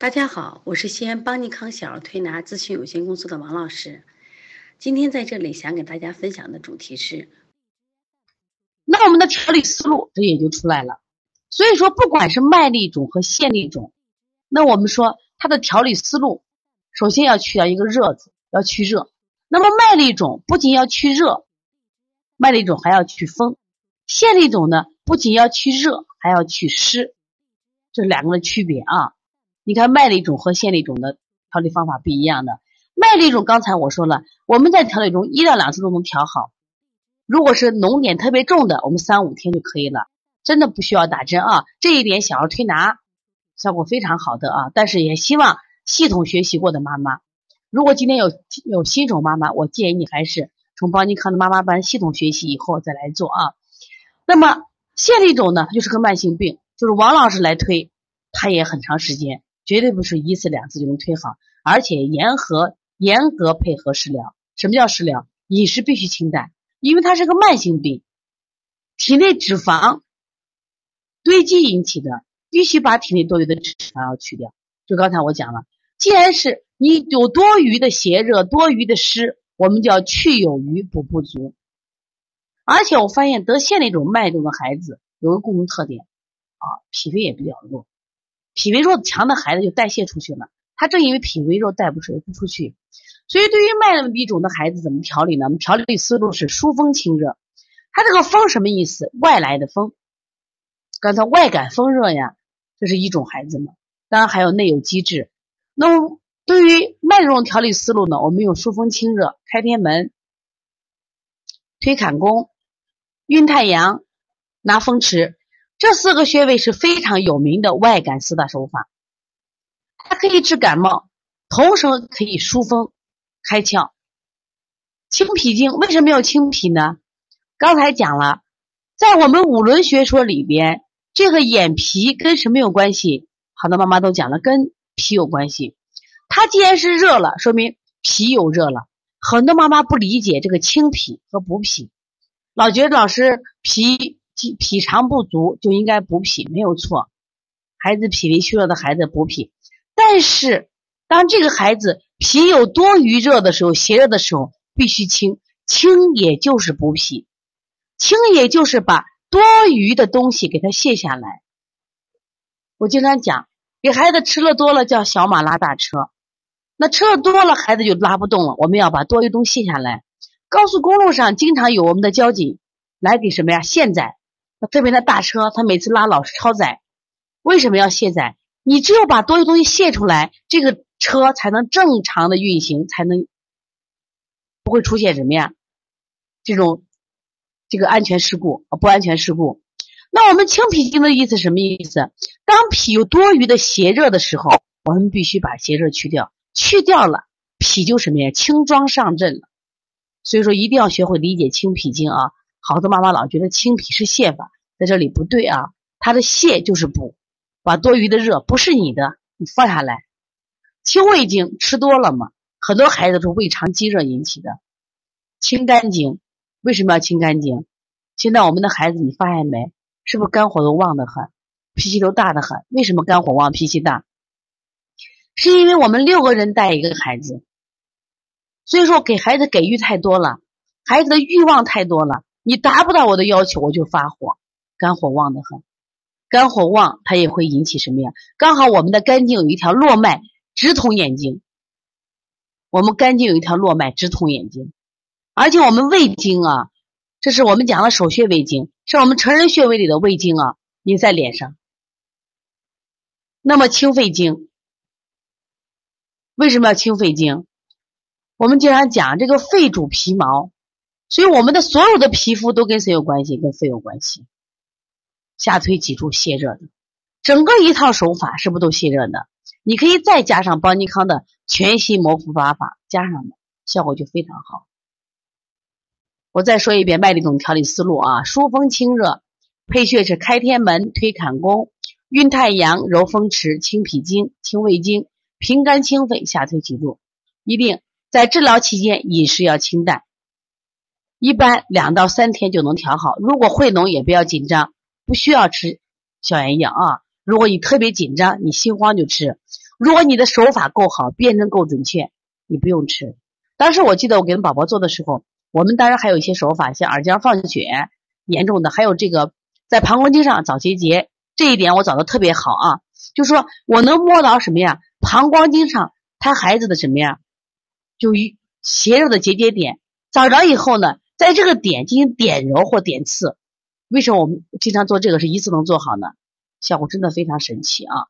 大家好，我是西安邦尼康小儿推拿咨询有限公司的王老师。今天在这里想给大家分享的主题是，那我们的调理思路这也就出来了。所以说，不管是麦粒肿和线粒肿，那我们说它的调理思路，首先要去掉一个热字，要去热。那么麦粒肿不仅要去热，麦粒肿还要去风；线粒肿呢，不仅要去热，还要去湿，这两个的区别啊。你看麦粒肿和线粒肿的调理方法不一样的。麦粒肿刚才我说了，我们在调理中一到两次都能调好。如果是脓点特别重的，我们三五天就可以了，真的不需要打针啊。这一点小儿推拿效果非常好的啊。但是也希望系统学习过的妈妈，如果今天有有新手妈妈，我建议你还是从邦尼康的妈妈班系统学习以后再来做啊。那么线粒肿呢，它就是个慢性病，就是王老师来推，它也很长时间。绝对不是一次两次就能推好，而且严格严格配合食疗。什么叫食疗？饮食必须清淡，因为它是个慢性病，体内脂肪堆积引起的，必须把体内多余的脂肪要去掉。就刚才我讲了，既然是你有多余的邪热、多余的湿，我们叫去有余补不足。而且我发现得现那种脉动的孩子有个共同特点啊，脾胃也比较弱。脾胃弱强的孩子就代谢出去了，他正因为脾胃弱带不出不出去，所以对于脉粒肿的孩子怎么调理呢？我们调理思路是疏风清热。他这个风什么意思？外来的风，刚才外感风热呀，这是一种孩子嘛。当然还有内有积滞。那么对于脉种调理思路呢，我们用疏风清热、开天门、推坎宫、运太阳、拿风池。这四个穴位是非常有名的外感四大手法，它可以治感冒，同时可以疏风、开窍、清脾经。为什么要清脾呢？刚才讲了，在我们五轮学说里边，这个眼皮跟什么有关系？好多妈妈都讲了，跟脾有关系。它既然是热了，说明脾有热了。很多妈妈不理解这个清脾和补脾，老觉得老师脾。脾脾肠不足就应该补脾，没有错。孩子脾胃虚弱的孩子补脾，但是当这个孩子脾有多余热的时候，邪热的时候，必须清。清也就是补脾，清也就是把多余的东西给他卸下来。我经常讲，给孩子吃了多了叫小马拉大车，那吃了多了孩子就拉不动了。我们要把多余东西卸下来。高速公路上经常有我们的交警来给什么呀？现在。那特别那大车，他每次拉老是超载，为什么要卸载？你只有把多余东西卸出来，这个车才能正常的运行，才能不会出现什么呀？这种这个安全事故啊，不安全事故。那我们清脾经的意思什么意思？当脾有多余的邪热的时候，我们必须把邪热去掉，去掉了，脾就什么呀？轻装上阵了。所以说，一定要学会理解清脾经啊。好多妈妈老觉得清脾是泻法，在这里不对啊，它的泻就是补，把多余的热不是你的，你放下来。清胃经吃多了嘛，很多孩子是胃肠积热引起的。清肝经为什么要清肝经？现在我们的孩子你发现没，是不是肝火都旺得很，脾气都大得很？为什么肝火旺脾气大？是因为我们六个人带一个孩子，所以说给孩子给予太多了，孩子的欲望太多了。你达不到我的要求，我就发火，肝火旺得很。肝火旺，它也会引起什么呀？刚好我们的肝经有一条络脉直通眼睛，我们肝经有一条络脉直通眼睛，而且我们胃经啊，这是我们讲的手穴胃经，是我们成人穴位里的胃经啊，也在脸上。那么清肺经，为什么要清肺经？我们经常讲这个肺主皮毛。所以我们的所有的皮肤都跟谁有关系？跟肺有关系。下推脊柱泄热的，整个一套手法是不是都泄热的？你可以再加上邦尼康的全息摩腹八法，加上的效果就非常好。我再说一遍麦粒肿调理思路啊：疏风清热，配穴是开天门、推坎宫、运太阳、揉风池、清脾经、清胃经、平肝清肺、下推脊柱。一定在治疗期间饮食要清淡。一般两到三天就能调好。如果会脓也不要紧张，不需要吃消炎药啊。如果你特别紧张，你心慌就吃。如果你的手法够好，辨证够准确，你不用吃。当时我记得我给宝宝做的时候，我们当然还有一些手法，像耳尖放血严重的，还有这个在膀胱经上找结节，这一点我找的特别好啊。就说我能摸到什么呀？膀胱经上他孩子的什么呀？就斜着的结节点，找着以后呢，在这个点进行点揉或点刺。为什么我们经常做这个是一次能做好呢？效果真的非常神奇啊！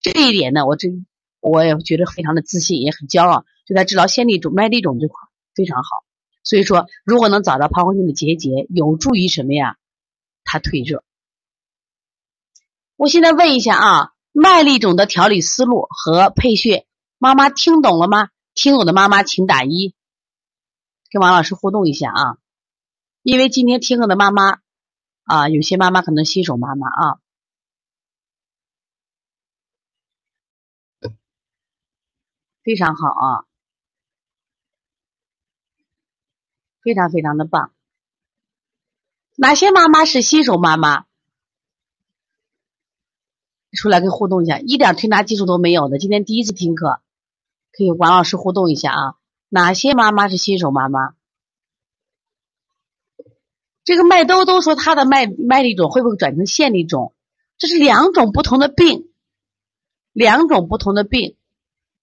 这一点呢，我真我也觉得非常的自信，也很骄傲。就在治疗腺粒肿、麦粒肿这块非常好。所以说，如果能找到膀胱经的结节，有助于什么呀？它退热。我现在问一下啊，麦粒肿的调理思路和配穴，妈妈听懂了吗？听懂的妈妈请打一，跟王老师互动一下啊。因为今天听课的妈妈啊，有些妈妈可能新手妈妈啊。非常好啊，非常非常的棒。哪些妈妈是新手妈妈？出来跟互动一下，一点推拿技术都没有的，今天第一次听课，可以王老师互动一下啊。哪些妈妈是新手妈妈？这个麦兜兜说他的麦麦粒肿会不会转成腺粒肿？这是两种不同的病，两种不同的病。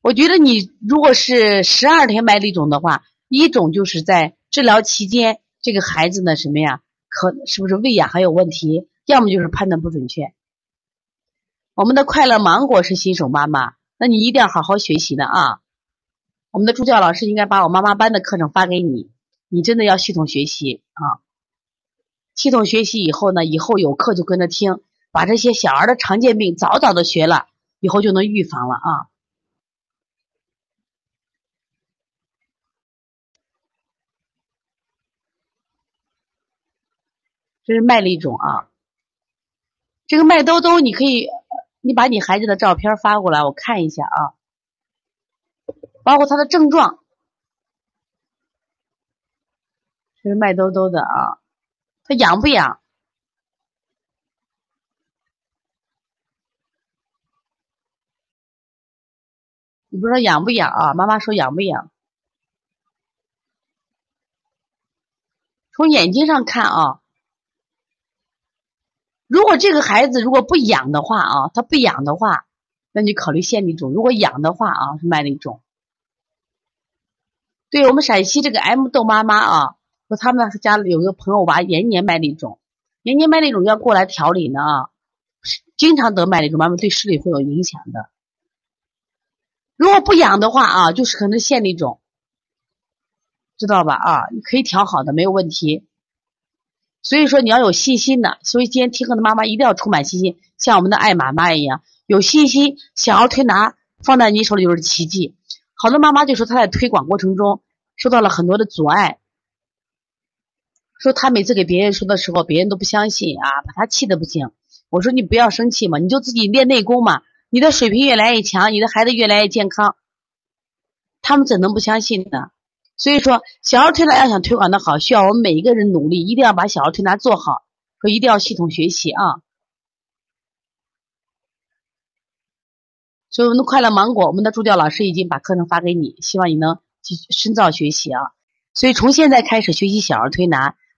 我觉得你如果是十二天麦粒肿的话，一种就是在治疗期间，这个孩子呢什么呀，可是不是喂养还有问题？要么就是判断不准确。我们的快乐芒果是新手妈妈，那你一定要好好学习的啊！我们的助教老师应该把我妈妈班的课程发给你，你真的要系统学习啊！系统学习以后呢，以后有课就跟着听，把这些小儿的常见病早早的学了，以后就能预防了啊！这是麦粒肿啊，这个麦兜兜，你可以，你把你孩子的照片发过来，我看一下啊，包括他的症状，这是麦兜兜的啊，痒不痒？你不知道痒不痒啊？妈妈说痒不痒？从眼睛上看啊。如果这个孩子如果不痒的话啊，他不痒的话，那你考虑腺粒肿；如果痒的话啊，是麦粒肿。对我们陕西这个 M 豆妈妈啊，说他们家里有一个朋友娃延年麦粒肿，延年麦粒肿要过来调理呢，经常得麦粒肿，妈妈对视力会有影响的。如果不痒的话啊，就是可能腺粒肿，知道吧啊？你可以调好的，没有问题。所以说你要有信心的，所以今天听课的妈妈一定要充满信心，像我们的爱妈妈一样有信心。想要推拿放在你手里就是奇迹。好多妈妈就说她在推广过程中受到了很多的阻碍，说他每次给别人说的时候，别人都不相信啊，把他气的不行。我说你不要生气嘛，你就自己练内功嘛，你的水平越来越强，你的孩子越来越健康，他们怎能不相信呢？所以说，小儿推拿要想推广的好，需要我们每一个人努力，一定要把小儿推拿做好。说一定要系统学习啊！所以我们的快乐芒果，我们的助教老师已经把课程发给你，希望你能继续深造学习啊！所以从现在开始学习小儿推拿，